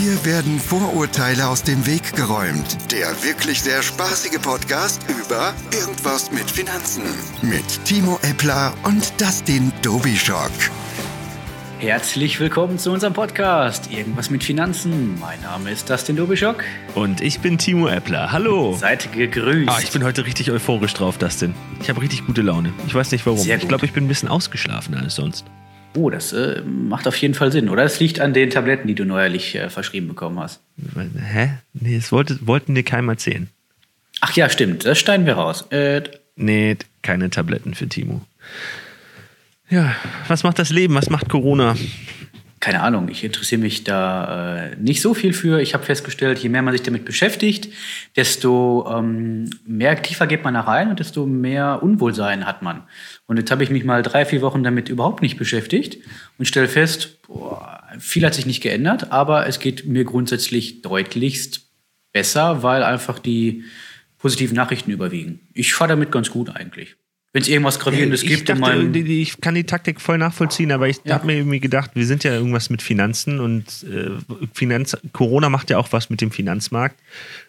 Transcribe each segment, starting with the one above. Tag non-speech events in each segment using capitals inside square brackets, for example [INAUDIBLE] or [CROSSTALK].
Hier werden Vorurteile aus dem Weg geräumt. Der wirklich sehr spaßige Podcast über Irgendwas mit Finanzen. Mit Timo Eppler und Dustin Dobischock. Herzlich willkommen zu unserem Podcast Irgendwas mit Finanzen. Mein Name ist Dustin Dobischock. Und ich bin Timo Eppler. Hallo. Seid gegrüßt. Ah, ich bin heute richtig euphorisch drauf, Dustin. Ich habe richtig gute Laune. Ich weiß nicht warum. Sehr gut. Ich glaube, ich bin ein bisschen ausgeschlafen als sonst. Oh, das äh, macht auf jeden Fall Sinn, oder? Das liegt an den Tabletten, die du neuerlich äh, verschrieben bekommen hast. Hä? Nee, das wollte, wollten dir keinem erzählen. Ach ja, stimmt. Das schneiden wir raus. Äh, Nee, keine Tabletten für Timo. Ja, was macht das Leben? Was macht Corona? Keine Ahnung, ich interessiere mich da äh, nicht so viel für. Ich habe festgestellt, je mehr man sich damit beschäftigt, desto ähm, mehr tiefer geht man da rein und desto mehr Unwohlsein hat man. Und jetzt habe ich mich mal drei, vier Wochen damit überhaupt nicht beschäftigt und stelle fest, boah, viel hat sich nicht geändert, aber es geht mir grundsätzlich deutlichst besser, weil einfach die positiven Nachrichten überwiegen. Ich fahre damit ganz gut eigentlich. Wenn es irgendwas Gravierendes ich gibt in dachte, meinem... die- die- ich kann die Taktik voll nachvollziehen, aber ich Ja. habe mir irgendwie gedacht, wir sind ja irgendwas mit Finanzen und äh, Finanz Corona macht ja auch was mit dem Finanzmarkt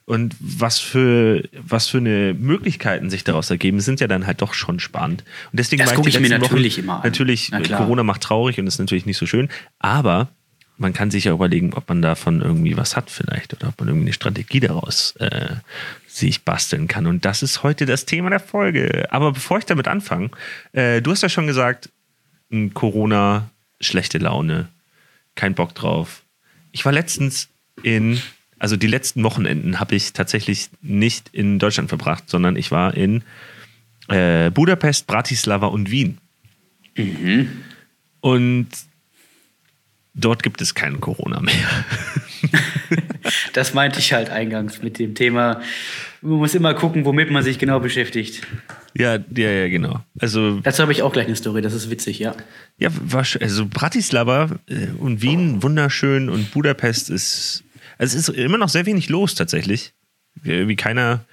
und was für was für eine Möglichkeiten sich daraus ergeben, sind ja dann halt doch schon spannend. Und deswegen Das gucke die ich mir natürlich Wochen, immer an. Natürlich Na äh. Corona macht traurig und ist natürlich nicht so schön, aber man kann sich ja überlegen, ob man davon irgendwie was hat vielleicht oder ob man irgendwie eine Strategie daraus äh, sich basteln kann. Und das ist heute das Thema der Folge. Aber bevor ich damit anfange, äh, du hast ja schon gesagt, Corona, schlechte Laune, kein Bock drauf. Ich war letztens in, also die letzten Wochenenden habe ich tatsächlich nicht in Deutschland verbracht, sondern ich war in äh, Budapest, Bratislava und Wien. Und dort gibt es kein Corona mehr. [LAUGHS] Das meinte ich halt eingangs mit dem Thema. Man muss immer gucken, womit man sich genau beschäftigt. Ja, ja, ja, genau. Also, Dazu habe ich auch gleich eine Story, das ist witzig, ja. ja, also Bratislava äh, und Wien wunderschön und Budapest ist, also es ist immer noch sehr wenig los tatsächlich. Wie keiner,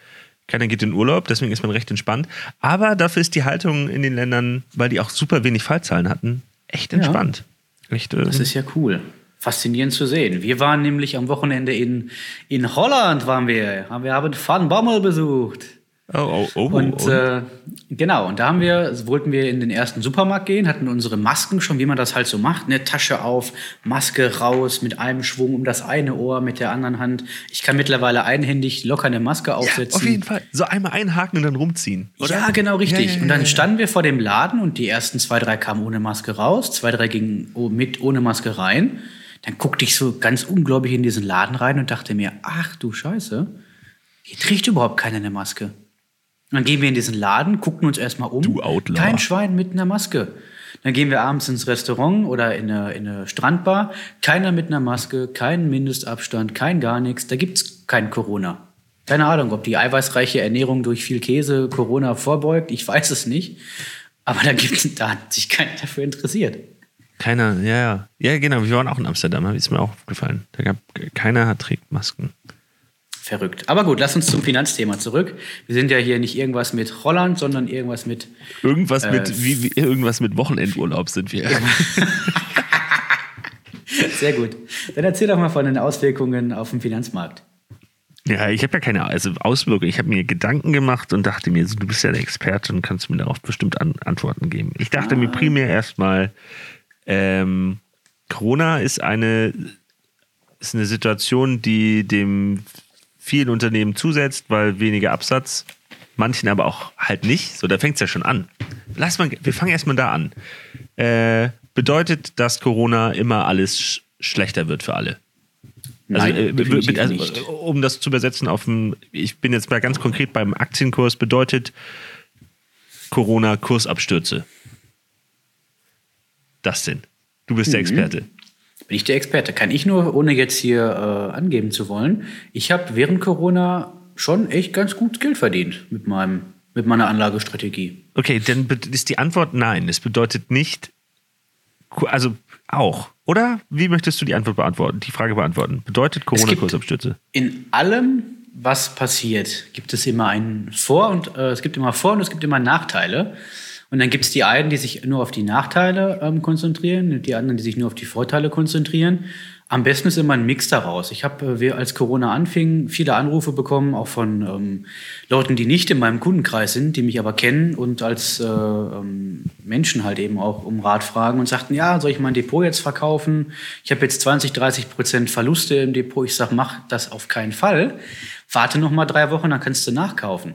keiner geht in Urlaub, deswegen ist man recht entspannt. Aber dafür ist die Haltung in den Ländern, weil die auch super wenig Fallzahlen hatten, echt entspannt. Echt, äh, Das ist ja cool. Faszinierend zu sehen. Wir waren nämlich am Wochenende in, in Holland, waren wir. Wir haben Van Bommel besucht. Oh, oh, oh, Und oh. äh, genau, und da haben wir, wollten wir in den ersten Supermarkt gehen, hatten unsere Masken schon, wie man das halt so macht, ne? Tasche auf, Maske raus, mit einem Schwung um das eine Ohr, mit der anderen Hand. Ich kann mittlerweile einhändig locker eine Maske ja, aufsetzen. auf jeden Fall. So einmal einhaken und dann rumziehen. Oder? Ja, genau, richtig. Ja, ja, und dann ja, ja. standen wir vor dem Laden und die ersten zwei, drei kamen ohne Maske raus, zwei, drei gingen mit ohne Maske rein. Dann guckte ich so ganz ungläubig in diesen Laden rein und dachte mir, ach du Scheiße, hier trägt überhaupt keiner eine Maske. Dann gehen wir in diesen Laden, gucken uns erstmal um. Du Outlaw. Kein Schwein mit einer Maske. Dann gehen wir abends ins Restaurant oder in eine, in eine Strandbar. Keiner mit einer Maske, kein Mindestabstand, kein gar nichts. Da gibt's kein Corona. Keine Ahnung, ob die eiweißreiche Ernährung durch viel Käse Corona vorbeugt. Ich weiß es nicht. Aber da, gibt's, da hat sich keiner dafür interessiert. Keiner, ja, ja. Ja, genau, wir waren auch in Amsterdam, ist mir auch aufgefallen. Da gab keiner hat trägt Masken. Verrückt. Aber gut, lass uns zum Finanzthema zurück. Wir sind ja hier nicht irgendwas mit Holland, sondern irgendwas mit Irgendwas Äh, mit wie, wie irgendwas mit Wochenendurlaub sind wir. [LAUGHS] Sehr gut. Dann erzähl doch mal von den Auswirkungen auf den Finanzmarkt. Ja, ich habe ja keine also Auswirkungen. Ich habe mir Gedanken gemacht und dachte mir, du bist ja der Experte und kannst mir darauf bestimmt an, Antworten geben. Ich dachte mir primär erstmal, ähm, Corona ist eine, ist eine Situation, die dem vielen Unternehmen zusetzt, weil weniger Absatz, manchen aber auch halt nicht. So, da fängt es ja schon an. Lass mal, wir fangen erstmal da an. Äh, bedeutet, dass Corona immer alles sch schlechter wird für alle? Also, Nein, äh, also nicht. um das zu übersetzen auf dem, ich bin jetzt mal ganz konkret beim Aktienkurs, bedeutet Corona Kursabstürze. Das sind. Du bist Mhm. der Experte. Bin ich der Experte? Kann ich nur, ohne jetzt hier äh, angeben zu wollen, ich habe während Corona schon echt ganz gut Geld verdient mit, meinem, mit meiner Anlagestrategie. Okay, dann ist die Antwort nein. Es bedeutet nicht, also auch, oder? Wie möchtest du die Antwort beantworten, die Frage beantworten? Bedeutet Corona gibt- Kursabstürze? In allem, was passiert, gibt es immer einen Vor- und äh, es gibt immer Vor- und es gibt immer Nachteile. Und dann gibt es die einen, die sich nur auf die Nachteile ähm, konzentrieren, die anderen, die sich nur auf die Vorteile konzentrieren. Am besten ist immer ein Mix daraus. Ich habe, äh, als Corona anfing, viele Anrufe bekommen, auch von ähm, Leuten, die nicht in meinem Kundenkreis sind, die mich aber kennen und als äh, ähm, Menschen halt eben auch um Rat fragen und sagten, ja, soll ich mein Depot jetzt verkaufen? Ich habe jetzt 20, 30 Prozent Verluste im Depot. Ich sage, mach das auf keinen Fall. Warte noch mal drei Wochen, dann kannst du nachkaufen.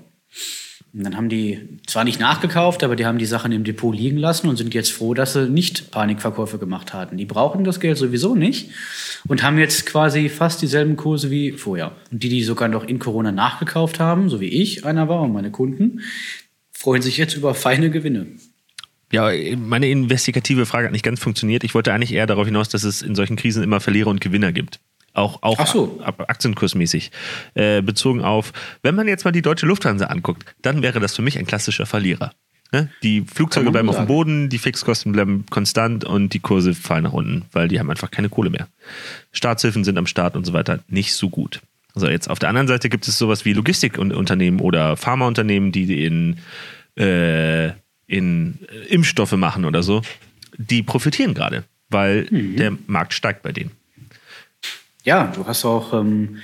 Und dann haben die zwar nicht nachgekauft, aber die haben die Sachen im Depot liegen lassen und sind jetzt froh, dass sie nicht Panikverkäufe gemacht hatten. Die brauchen das Geld sowieso nicht und haben jetzt quasi fast dieselben Kurse wie vorher. Und die, die sogar noch in Corona nachgekauft haben, so wie ich einer war und meine Kunden, freuen sich jetzt über feine Gewinne. Ja, meine investigative Frage hat nicht ganz funktioniert. Ich wollte eigentlich eher darauf hinaus, dass es in solchen Krisen immer Verlierer und Gewinner gibt. Auch, auch so. aktienkursmäßig. Äh, bezogen auf, wenn man jetzt mal die deutsche Lufthansa anguckt, dann wäre das für mich ein klassischer Verlierer. Ne? Die Flugzeuge bleiben auf dem Boden, die Fixkosten bleiben konstant und die Kurse fallen nach unten, weil die haben einfach keine Kohle mehr. Staatshilfen sind am Start und so weiter nicht so gut. So, jetzt auf der anderen Seite gibt es sowas wie Logistikunternehmen oder Pharmaunternehmen, die in, äh, in Impfstoffe machen oder so. Die profitieren gerade, weil mhm. der Markt steigt bei denen. Ja, du hast auch, ähm,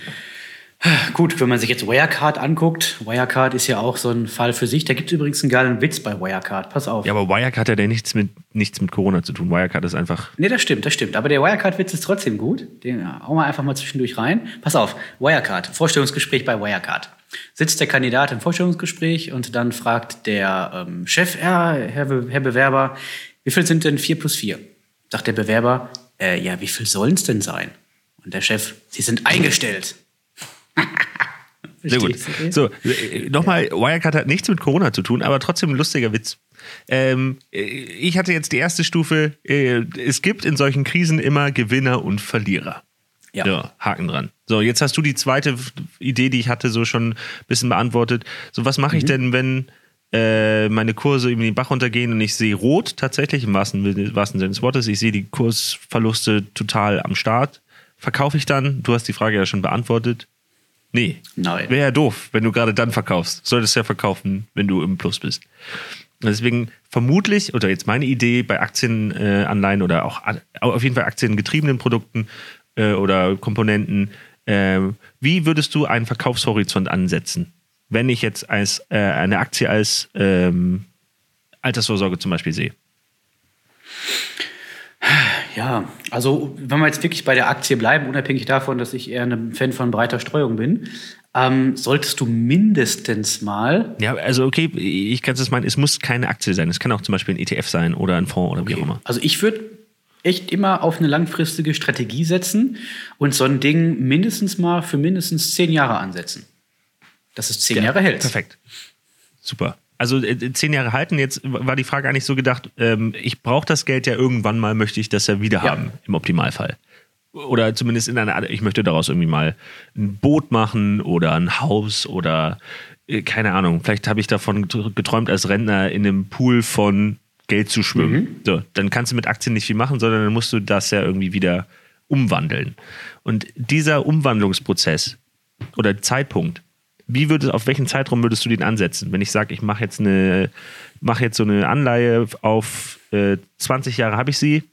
gut, wenn man sich jetzt Wirecard anguckt, Wirecard ist ja auch so ein Fall für sich. Da gibt es übrigens einen geilen Witz bei Wirecard, pass auf. Ja, aber Wirecard hat ja nichts mit, nichts mit Corona zu tun. Wirecard ist einfach. Nee, das stimmt, das stimmt. Aber der Wirecard-Witz ist trotzdem gut. Den hauen wir einfach mal zwischendurch rein. Pass auf, Wirecard, Vorstellungsgespräch bei Wirecard. Sitzt der Kandidat im Vorstellungsgespräch und dann fragt der ähm, Chef, ja, Herr, Be Herr Bewerber, wie viel sind denn 4 plus 4? Sagt der Bewerber, äh, ja, wie viel sollen es denn sein? Und der Chef, Sie sind eingestellt. Sehr gut. So, äh, nochmal, Wirecard hat nichts mit Corona zu tun, aber trotzdem ein lustiger Witz. Ähm, äh, ich hatte jetzt die erste Stufe. Äh, es gibt in solchen Krisen immer Gewinner und Verlierer. Ja. ja. Haken dran. So, jetzt hast du die zweite Idee, die ich hatte, so schon ein bisschen beantwortet. So, was mache ich mhm. denn, wenn äh, meine Kurse über den Bach runtergehen und ich sehe rot tatsächlich, im wahrsten, wahrsten Sinne des Wortes, ich sehe die Kursverluste total am Start verkaufe ich dann? Du hast die Frage ja schon beantwortet. Nee. Nein. Wäre ja doof, wenn du gerade dann verkaufst. Solltest ja verkaufen, wenn du im Plus bist. Deswegen vermutlich, oder jetzt meine Idee bei Aktienanleihen äh, oder auch auf jeden Fall aktiengetriebenen Produkten äh, oder Komponenten, äh, wie würdest du einen Verkaufshorizont ansetzen, wenn ich jetzt als, äh, eine Aktie als ähm, Altersvorsorge zum Beispiel sehe? Ja, also wenn wir jetzt wirklich bei der Aktie bleiben, unabhängig davon, dass ich eher ein Fan von breiter Streuung bin, ähm, solltest du mindestens mal. Ja, also okay, ich kann es meinen, es muss keine Aktie sein. Es kann auch zum Beispiel ein ETF sein oder ein Fonds oder okay. wie auch immer. Also ich würde echt immer auf eine langfristige Strategie setzen und so ein Ding mindestens mal für mindestens zehn Jahre ansetzen. Dass es zehn ja, Jahre hält. Perfekt. Super also äh, zehn Jahre halten. Jetzt war die Frage eigentlich so gedacht, ähm, ich brauche das Geld ja irgendwann mal, möchte ich das ja wieder ja. haben, im Optimalfall. Oder zumindest in einer, ich möchte daraus irgendwie mal ein Boot machen oder ein Haus oder äh, keine Ahnung. Vielleicht habe ich davon geträumt, als Rentner in einem Pool von Geld zu schwimmen. Mhm. So, dann kannst du mit Aktien nicht viel machen, sondern dann musst du das ja irgendwie wieder umwandeln. Und dieser Umwandlungsprozess oder Zeitpunkt, wie würdest, auf welchen Zeitraum würdest du den ansetzen? Wenn ich sage, ich mache jetzt eine, mache jetzt so eine Anleihe auf äh, 20 Jahre habe ich sie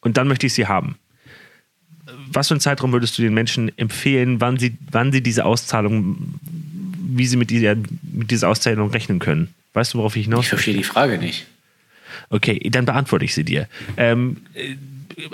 und dann möchte ich sie haben. Was für einen Zeitraum würdest du den Menschen empfehlen, wann sie, wann sie diese Auszahlung, wie sie mit dieser, mit dieser Auszahlung rechnen können? Weißt du, worauf ich hinaus Ich verstehe die Frage nicht. Okay, dann beantworte ich sie dir. Ähm, äh,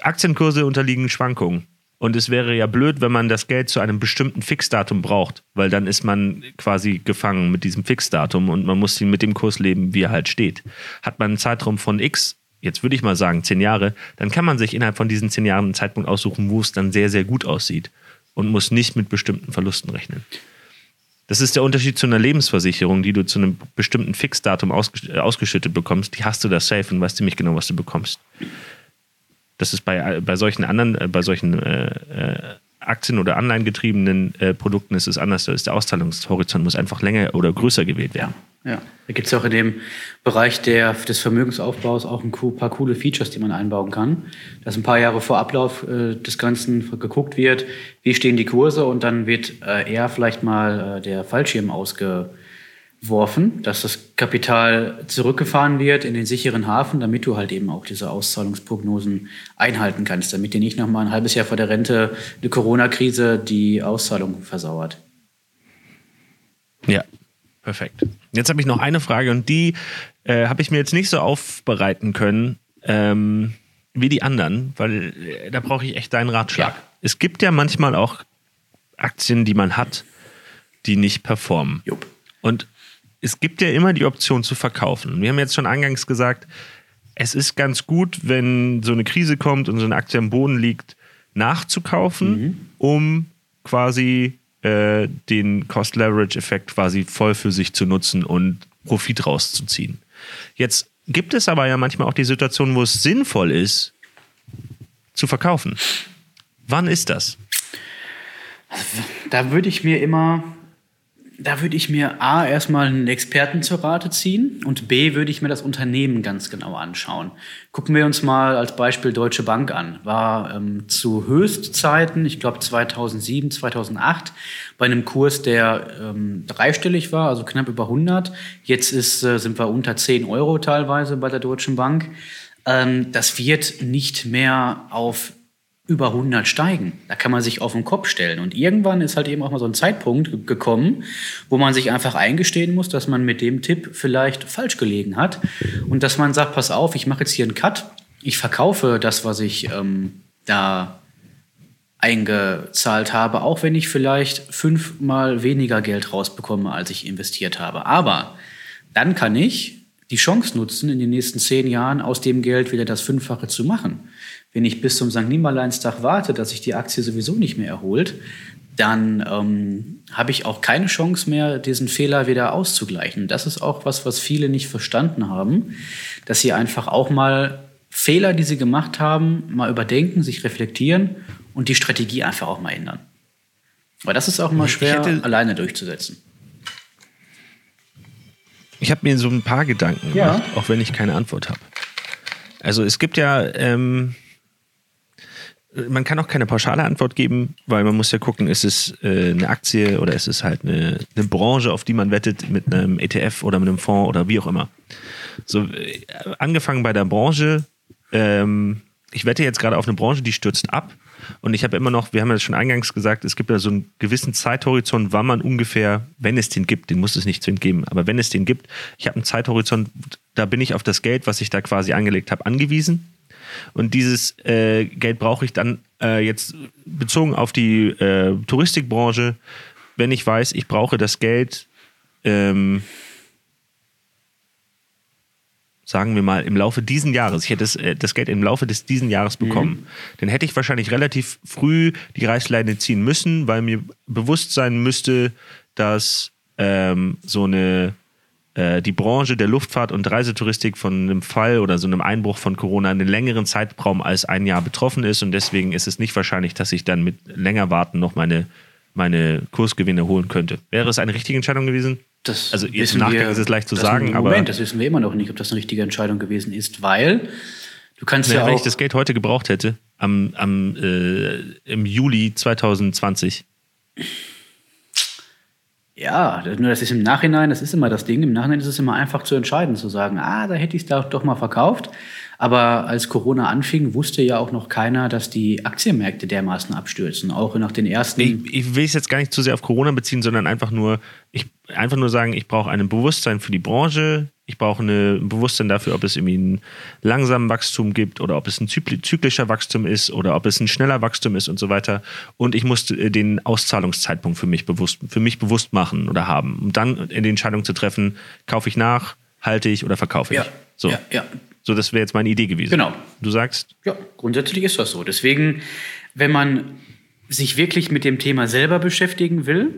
Aktienkurse unterliegen Schwankungen. Und es wäre ja blöd, wenn man das Geld zu einem bestimmten Fixdatum braucht, weil dann ist man quasi gefangen mit diesem Fixdatum und man muss mit dem Kurs leben, wie er halt steht. Hat man einen Zeitraum von X, jetzt würde ich mal sagen zehn Jahre, dann kann man sich innerhalb von diesen zehn Jahren einen Zeitpunkt aussuchen, wo es dann sehr, sehr gut aussieht und muss nicht mit bestimmten Verlusten rechnen. Das ist der Unterschied zu einer Lebensversicherung, die du zu einem bestimmten Fixdatum ausgeschüttet bekommst. Die hast du da safe und weißt ziemlich genau, was du bekommst. Das ist bei, bei solchen anderen, äh, bei solchen äh, äh, Aktien- oder Anleihengetriebenen äh, Produkten ist es anders. Da ist der Auszahlungshorizont muss einfach länger oder größer gewählt werden. Ja. Da gibt es auch in dem Bereich der, des Vermögensaufbaus auch ein paar coole Features, die man einbauen kann. Dass ein paar Jahre vor Ablauf äh, des Ganzen geguckt wird, wie stehen die Kurse und dann wird äh, eher vielleicht mal äh, der Fallschirm ausge geworfen, dass das Kapital zurückgefahren wird in den sicheren Hafen, damit du halt eben auch diese Auszahlungsprognosen einhalten kannst, damit dir nicht noch mal ein halbes Jahr vor der Rente eine Corona-Krise die Auszahlung versauert. Ja, perfekt. Jetzt habe ich noch eine Frage und die äh, habe ich mir jetzt nicht so aufbereiten können ähm, wie die anderen, weil äh, da brauche ich echt deinen Ratschlag. Ja. Es gibt ja manchmal auch Aktien, die man hat, die nicht performen. Jupp. Und es gibt ja immer die Option zu verkaufen. Wir haben jetzt schon eingangs gesagt, es ist ganz gut, wenn so eine Krise kommt und so eine Aktie am Boden liegt, nachzukaufen, um quasi äh, den Cost-Leverage-Effekt quasi voll für sich zu nutzen und Profit rauszuziehen. Jetzt gibt es aber ja manchmal auch die Situation, wo es sinnvoll ist, zu verkaufen. Wann ist das? Da würde ich mir immer, da würde ich mir A, erstmal einen Experten zur Rate ziehen und B, würde ich mir das Unternehmen ganz genau anschauen. Gucken wir uns mal als Beispiel Deutsche Bank an. War ähm, zu Höchstzeiten, ich glaube 2007, 2008, bei einem Kurs, der ähm, dreistellig war, also knapp über 100. Jetzt ist, äh, sind wir unter 10 Euro teilweise bei der Deutschen Bank. Ähm, das wird nicht mehr auf über 100 steigen. Da kann man sich auf den Kopf stellen. Und irgendwann ist halt eben auch mal so ein Zeitpunkt ge- gekommen, wo man sich einfach eingestehen muss, dass man mit dem Tipp vielleicht falsch gelegen hat. Und dass man sagt, pass auf, ich mache jetzt hier einen Cut. Ich verkaufe das, was ich ähm, da eingezahlt habe, auch wenn ich vielleicht fünfmal weniger Geld rausbekomme, als ich investiert habe. Aber dann kann ich die Chance nutzen, in den nächsten zehn Jahren aus dem Geld wieder das Fünffache zu machen. Wenn ich bis zum St. Nimmerleinstag warte, dass sich die Aktie sowieso nicht mehr erholt, dann ähm, habe ich auch keine Chance mehr, diesen Fehler wieder auszugleichen. Das ist auch was, was viele nicht verstanden haben, dass sie einfach auch mal Fehler, die sie gemacht haben, mal überdenken, sich reflektieren und die Strategie einfach auch mal ändern. Aber das ist auch immer schwer, hätte- alleine durchzusetzen. Ich habe mir so ein paar Gedanken Ja. gemacht, auch wenn ich keine Antwort habe. Also es gibt ja, ähm, man kann auch keine pauschale Antwort geben, weil man muss ja gucken, ist es äh, eine Aktie oder ist es halt eine, eine Branche, auf die man wettet mit einem ETF oder mit einem Fonds oder wie auch immer. So äh, angefangen bei der Branche. Ähm, ich wette jetzt gerade auf eine Branche, die stürzt ab. Und ich habe immer noch, wir haben ja schon eingangs gesagt, es gibt ja so einen gewissen Zeithorizont, wann man ungefähr, wenn es den gibt, den muss es nicht zwingend geben, aber wenn es den gibt, ich habe einen Zeithorizont, da bin ich auf das Geld, was ich da quasi angelegt habe, angewiesen. Und dieses äh, Geld brauche ich dann äh, jetzt bezogen auf die äh, Touristikbranche, wenn ich weiß, ich brauche das Geld, ähm, sagen wir mal, im Laufe diesen Jahres, ich hätte das, äh, das Geld im Laufe des diesen Jahres bekommen, dann hätte ich wahrscheinlich relativ früh die Reißleine ziehen müssen, weil mir bewusst sein müsste, dass ähm, so eine äh, die Branche der Luftfahrt und Reisetouristik von einem Fall oder so einem Einbruch von Corona einen längeren Zeitraum als ein Jahr betroffen ist und deswegen ist es nicht wahrscheinlich, dass ich dann mit länger warten noch meine, meine Kursgewinne holen könnte. Wäre es eine richtige Entscheidung gewesen? Das Also jetzt im Nachgang wir- ist es leicht zu sagen, aber- Moment, das wissen wir immer noch nicht, ob das eine richtige Entscheidung gewesen ist, weil du kannst ja, Ja, wenn auch ich das Geld heute gebraucht hätte, am, am, äh, im Juli 2020. Ja, nur das ist im Nachhinein, das ist immer das Ding, im Nachhinein ist es immer einfach zu entscheiden, zu sagen, ah, da hätte ich es doch, doch mal verkauft. Aber als Corona anfing, wusste ja auch noch keiner, dass die Aktienmärkte dermaßen abstürzen. Auch nach den ersten. Ich, ich will es jetzt gar nicht zu sehr auf Corona beziehen, sondern einfach nur, ich einfach nur sagen, ich brauche ein Bewusstsein für die Branche, ich brauche ein Bewusstsein dafür, ob es irgendwie einen langsamen Wachstum gibt oder ob es ein zykli- zyklischer Wachstum ist oder ob es ein schneller Wachstum ist und so weiter. Und ich musste äh, den Auszahlungszeitpunkt für mich bewusst, für mich bewusst machen oder haben, um dann in die Entscheidung zu treffen, kaufe ich nach, halte ich oder verkaufe ich. Ja, So. ja, ja. So, das wäre jetzt meine Idee gewesen. Genau. Du sagst, Ja, grundsätzlich ist das so. Deswegen, wenn man sich wirklich mit dem Thema selber beschäftigen will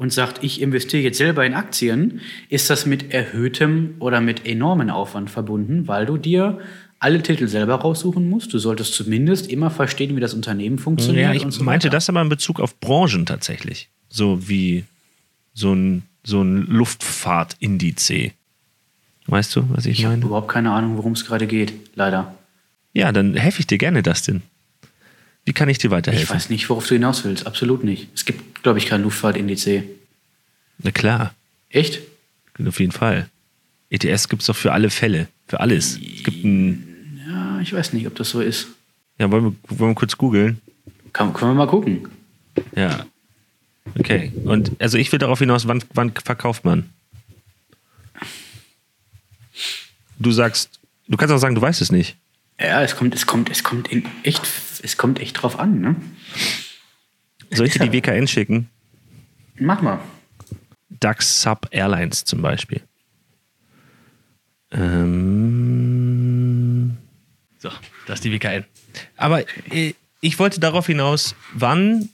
und sagt, ich investiere jetzt selber in Aktien, ist das mit erhöhtem oder mit enormen Aufwand verbunden, weil du dir alle Titel selber raussuchen musst. Du solltest zumindest immer verstehen, wie das Unternehmen funktioniert. Ja, ich so meinte weiter. das aber in Bezug auf Branchen tatsächlich. So wie so ein, so ein Luftfahrtindiz. Weißt du, was ich, Ich habe meine? überhaupt keine Ahnung, worum es gerade geht, leider. Ja, dann helfe ich dir gerne, Dustin. Wie kann ich dir Ich weiterhelfen? weiß nicht, worauf du hinaus willst. Absolut nicht. Es gibt, glaube ich, kein Luftfahrtindiz. Na klar. Echt? Auf jeden Fall. ETS gibt es doch für alle Fälle, für alles. Es gibt ein. Ja, ich weiß nicht, ob das so ist. Ja, wollen wir, wollen wir kurz googeln? Kann, können wir mal gucken. Ja. Okay. Und also ich will darauf hinaus, wann, wann verkauft man? Du sagst, du kannst auch sagen, du weißt es nicht. Ja, es kommt, es kommt, es kommt echt, es kommt echt drauf an, ne? Soll ich dir die WKN schicken? Mach mal. DAX Sub Airlines zum Beispiel. Ähm, so, das ist die WKN. Aber äh, ich wollte darauf hinaus, wann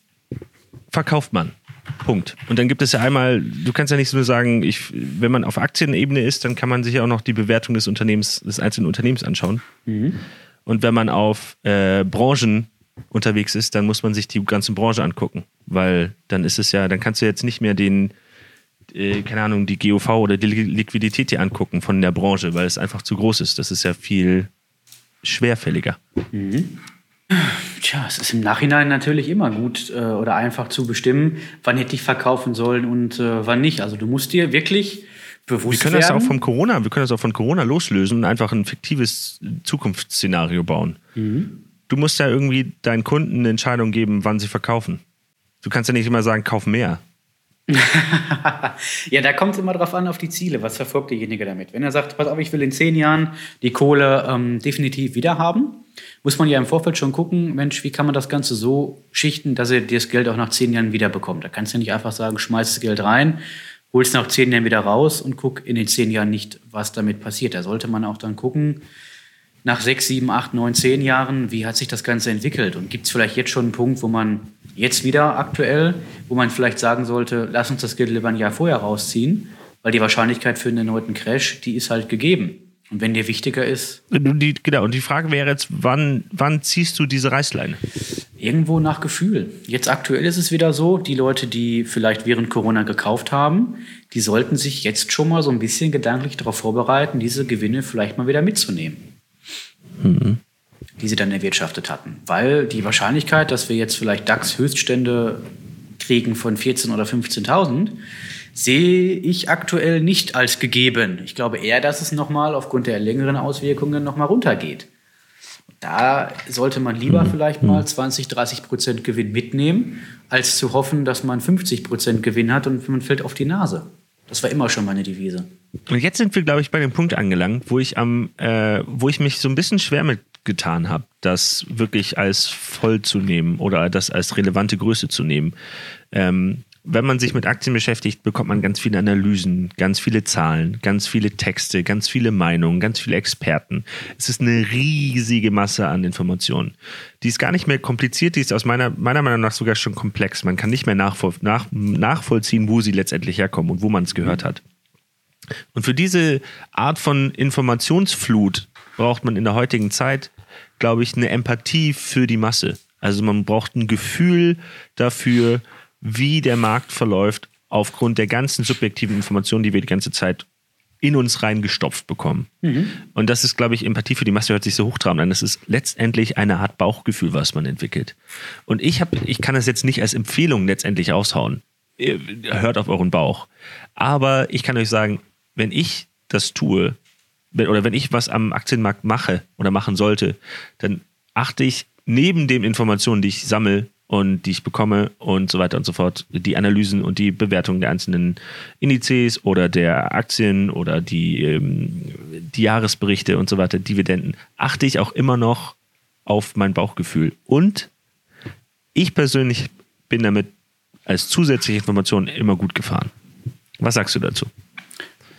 verkauft man? Punkt. Und dann gibt es ja einmal, du kannst ja nicht nur sagen, ich, wenn man auf Aktienebene ist, dann kann man sich ja auch noch die Bewertung des Unternehmens, des einzelnen Unternehmens anschauen. Und wenn man auf äh, Branchen unterwegs ist, dann muss man sich die ganze Branche angucken. Weil dann ist es ja, dann kannst du jetzt nicht mehr den, äh, keine Ahnung, die GOV oder die Li- Liquidität dir angucken von der Branche, weil es einfach zu groß ist. Das ist ja viel schwerfälliger. Tja, es ist im Nachhinein natürlich immer gut äh, oder einfach zu bestimmen, wann hätte ich verkaufen sollen und äh, wann nicht. Also du musst dir wirklich Wir bewusst können das werden. auch vom Corona, wir können das auch von Corona loslösen und einfach ein fiktives Zukunftsszenario bauen. Du musst ja irgendwie deinen Kunden eine Entscheidung geben, wann sie verkaufen. Du kannst ja nicht immer sagen, kauf mehr. [LAUGHS] Ja, da kommt es immer drauf an, auf die Ziele. Was verfolgt derjenige damit? Wenn er sagt, pass auf, ich will in zehn Jahren die Kohle ähm, definitiv wieder haben, muss man ja im Vorfeld schon gucken, Mensch, wie kann man das Ganze so schichten, dass er das Geld auch nach zehn Jahren wieder bekommt. Da kannst du nicht einfach sagen, schmeiß das Geld rein, holst nach zehn Jahren wieder raus und guck in den zehn Jahren nicht, was damit passiert. Da sollte man auch dann gucken, nach sechs, sieben, acht, neun, zehn Jahren, wie hat sich das Ganze entwickelt? Und gibt es vielleicht jetzt schon einen Punkt, wo man jetzt wieder aktuell, wo man vielleicht sagen sollte, lass uns das Geld lieber ein Jahr vorher rausziehen, weil die Wahrscheinlichkeit für einen erneuten Crash, die ist halt gegeben. Und wenn dir wichtiger ist, Und die, genau, und die Frage wäre jetzt, wann, wann ziehst du diese Reißleine? irgendwo nach Gefühl. Jetzt aktuell ist es wieder so, die Leute, die vielleicht während Corona gekauft haben, die sollten sich jetzt schon mal so ein bisschen gedanklich darauf vorbereiten, diese Gewinne vielleicht mal wieder mitzunehmen. Die sie dann erwirtschaftet hatten. Weil die Wahrscheinlichkeit, dass wir jetzt vielleicht DAX-Höchststände kriegen von 14.000 oder 15.000, sehe ich aktuell nicht als gegeben. Ich glaube eher, dass es nochmal aufgrund der längeren Auswirkungen nochmal runtergeht. Da sollte man lieber vielleicht mal 20, 30 Prozent Gewinn mitnehmen, als zu hoffen, dass man 50 Prozent Gewinn hat und man fällt auf die Nase. Das war immer schon meine Devise. Und jetzt sind wir, glaube ich, bei dem Punkt angelangt, wo ich am, äh, wo ich mich so ein bisschen schwer mitgetan habe, das wirklich als voll zu nehmen oder das als relevante Größe zu nehmen. Ähm, wenn man sich mit Aktien beschäftigt, bekommt man ganz viele Analysen, ganz viele Zahlen, ganz viele Texte, ganz viele Meinungen, ganz viele Experten. Es ist eine riesige Masse an Informationen. Die ist gar nicht mehr kompliziert, die ist aus meiner, meiner Meinung nach sogar schon komplex. Man kann nicht mehr nachvoll, nach, nachvollziehen, wo sie letztendlich herkommen und wo man es gehört hat. Und für diese Art von Informationsflut braucht man in der heutigen Zeit, glaube ich, eine Empathie für die Masse. Also man braucht ein Gefühl dafür, wie der Markt verläuft, aufgrund der ganzen subjektiven Informationen, die wir die ganze Zeit in uns reingestopft bekommen. Und das ist, glaube ich, Empathie für die Masse hört sich so hochtrabend an. Das ist letztendlich eine Art Bauchgefühl, was man entwickelt. Und ich habe, ich kann das jetzt nicht als Empfehlung letztendlich aushauen. Ihr- Hört auf euren Bauch. Aber ich kann euch sagen, wenn ich das tue, wenn, oder wenn ich was am Aktienmarkt mache oder machen sollte, dann achte ich neben den Informationen, die ich sammle und die ich bekomme und so weiter und so fort, die Analysen und die Bewertung der einzelnen Indizes oder der Aktien oder die, ähm, die Jahresberichte und so weiter, Dividenden, achte ich auch immer noch auf mein Bauchgefühl. Und ich persönlich bin damit als zusätzliche Information immer gut gefahren. Was sagst du dazu?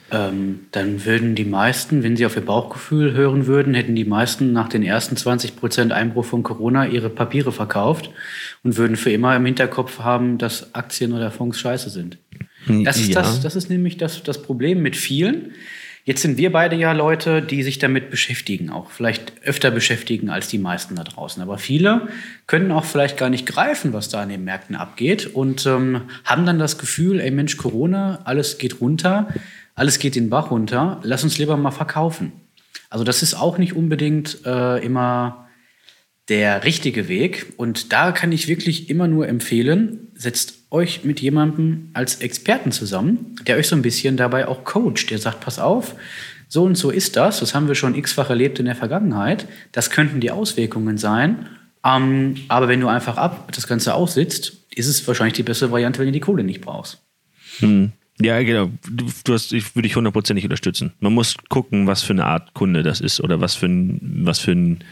Ähm, dann würden die meisten, wenn sie auf ihr Bauchgefühl hören würden, hätten die meisten nach den ersten 20 Prozent Einbruch von Corona ihre Papiere verkauft und würden für immer im Hinterkopf haben, dass Aktien oder Fonds scheiße sind. Das ist, Ja. das, das ist nämlich das, das Problem mit vielen. Jetzt sind wir beide ja Leute, die sich damit beschäftigen, auch vielleicht öfter beschäftigen als die meisten da draußen. Aber viele können auch vielleicht gar nicht greifen, was da an den Märkten abgeht und ähm, haben dann das Gefühl, ey Mensch, Corona, alles geht runter, alles geht den Bach runter, lass uns lieber mal verkaufen. Also das ist auch nicht unbedingt äh, immer der richtige Weg. Und da kann ich wirklich immer nur empfehlen, setzt euch mit jemandem als Experten zusammen, der euch so ein bisschen dabei auch coacht. Der sagt, pass auf, so und so ist das. Das haben wir schon x-fach erlebt in der Vergangenheit. Das könnten die Auswirkungen sein. Ähm, aber wenn du einfach ab das Ganze aussitzt, ist es wahrscheinlich die bessere Variante, wenn du die Kohle nicht brauchst. Hm. Ja, genau. Du hast, ich würde dich hundertprozentig unterstützen. Man muss gucken, was für eine Art Kunde das ist oder was für ein, was für ein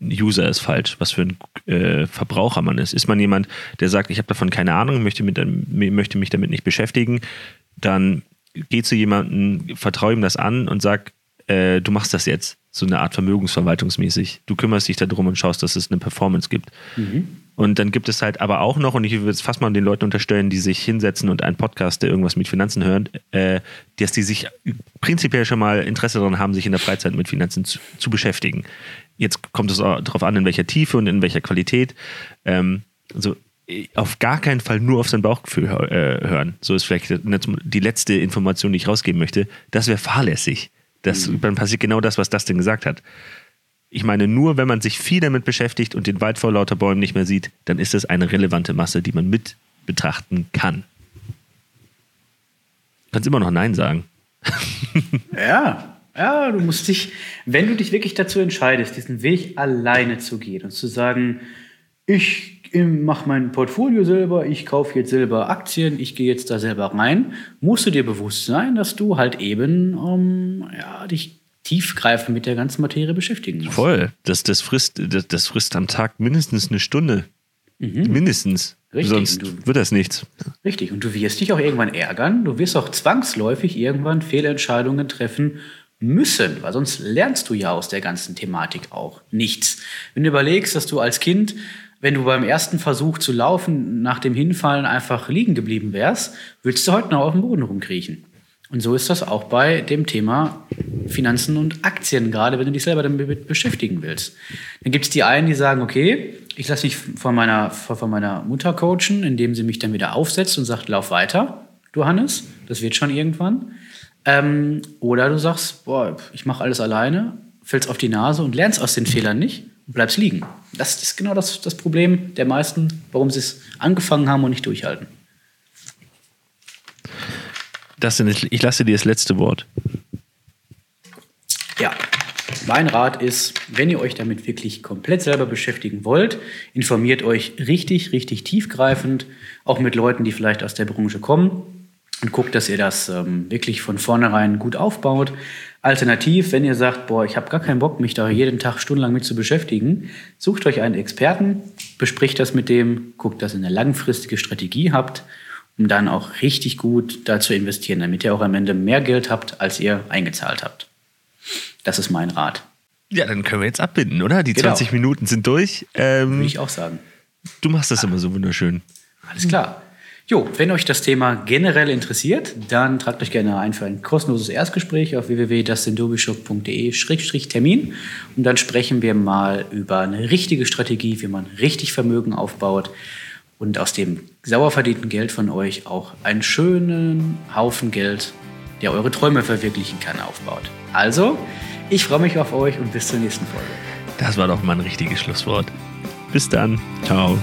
User ist falsch, was für ein äh, Verbraucher man ist. Ist man jemand, der sagt, ich habe davon keine Ahnung, möchte, mit, möchte mich damit nicht beschäftigen, dann geh zu jemandem, vertraue ihm das an und sag, äh, du machst das jetzt, so eine Art vermögensverwaltungsmäßig. Du kümmerst dich darum und schaust, dass es eine Performance gibt. Mhm. Und dann gibt es halt aber auch noch, und ich würde es fast mal den Leuten unterstellen, die sich hinsetzen und einen Podcast, der irgendwas mit Finanzen hören, äh, dass die sich prinzipiell schon mal Interesse daran haben, sich in der Freizeit mit Finanzen zu, zu beschäftigen. Jetzt kommt es darauf an, in welcher Tiefe und in welcher Qualität. Ähm, also auf gar keinen Fall nur auf sein Bauchgefühl äh, hören. So ist vielleicht die letzte Information, die ich rausgeben möchte. Das wäre fahrlässig. Das, mhm. Dann passiert genau das, was Dustin gesagt hat. Ich meine, nur wenn man sich viel damit beschäftigt und den Wald vor lauter Bäumen nicht mehr sieht, dann ist es eine relevante Masse, die man mit betrachten kann. Du kannst immer noch Nein sagen. [LAUGHS] ja, ja, du musst dich, wenn du dich wirklich dazu entscheidest, diesen Weg alleine zu gehen und zu sagen, ich mache mein Portfolio selber, ich kaufe jetzt selber Aktien, ich gehe jetzt da selber rein, musst du dir bewusst sein, dass du halt eben um, ja, dich tiefgreifend mit der ganzen Materie beschäftigen muss. Voll. Das, das, frisst, das, das frisst am Tag mindestens eine Stunde. Mhm. Mindestens. Richtig. Sonst du, wird das nichts. Richtig. Und du wirst dich auch irgendwann ärgern. Du wirst auch zwangsläufig irgendwann Fehlentscheidungen treffen müssen, weil sonst lernst du ja aus der ganzen Thematik auch nichts. Wenn du überlegst, dass du als Kind, wenn du beim ersten Versuch zu laufen nach dem Hinfallen einfach liegen geblieben wärst, würdest du heute noch auf dem Boden rumkriechen. Und so ist das auch bei dem Thema Finanzen und Aktien, gerade wenn du dich selber damit beschäftigen willst. Dann gibt es die einen, die sagen, okay, ich lasse mich von meiner, von meiner Mutter coachen, indem sie mich dann wieder aufsetzt und sagt, lauf weiter, du Hannes, das wird schon irgendwann. Ähm, oder du sagst, boah, ich mache alles alleine, fällst auf die Nase und lernst aus den Fehlern nicht bleibst liegen. Das ist genau das, das Problem der meisten, warum sie es angefangen haben und nicht durchhalten. Das sind, ich lasse dir das letzte Wort. Ja, mein Rat ist, wenn ihr euch damit wirklich komplett selber beschäftigen wollt, informiert euch richtig, richtig tiefgreifend, auch mit Leuten, die vielleicht aus der Branche kommen und guckt, dass ihr das ähm, wirklich von vornherein gut aufbaut. Alternativ, wenn ihr sagt, boah, ich habe gar keinen Bock, mich da jeden Tag stundenlang mit zu beschäftigen, sucht euch einen Experten, bespricht das mit dem, guckt, dass ihr eine langfristige Strategie habt um dann auch richtig gut da zu investieren, damit ihr auch am Ende mehr Geld habt, als ihr eingezahlt habt. Das ist mein Rat. Ja, dann können wir jetzt abbinden, oder? Die genau. 20 Minuten sind durch. Ähm, Würde ich auch sagen. Du machst das ja. immer so wunderschön. Alles klar. Jo, wenn euch das Thema generell interessiert, dann tragt euch gerne ein für ein kostenloses Erstgespräch auf www.dasindobischof.de-termin und dann sprechen wir mal über eine richtige Strategie, wie man richtig Vermögen aufbaut und aus dem sauer verdienten Geld von euch auch einen schönen Haufen Geld, der eure Träume verwirklichen kann, aufbaut. Also, ich freue mich auf euch und bis zur nächsten Folge. Das war doch mal ein richtiges Schlusswort. Bis dann. Ciao.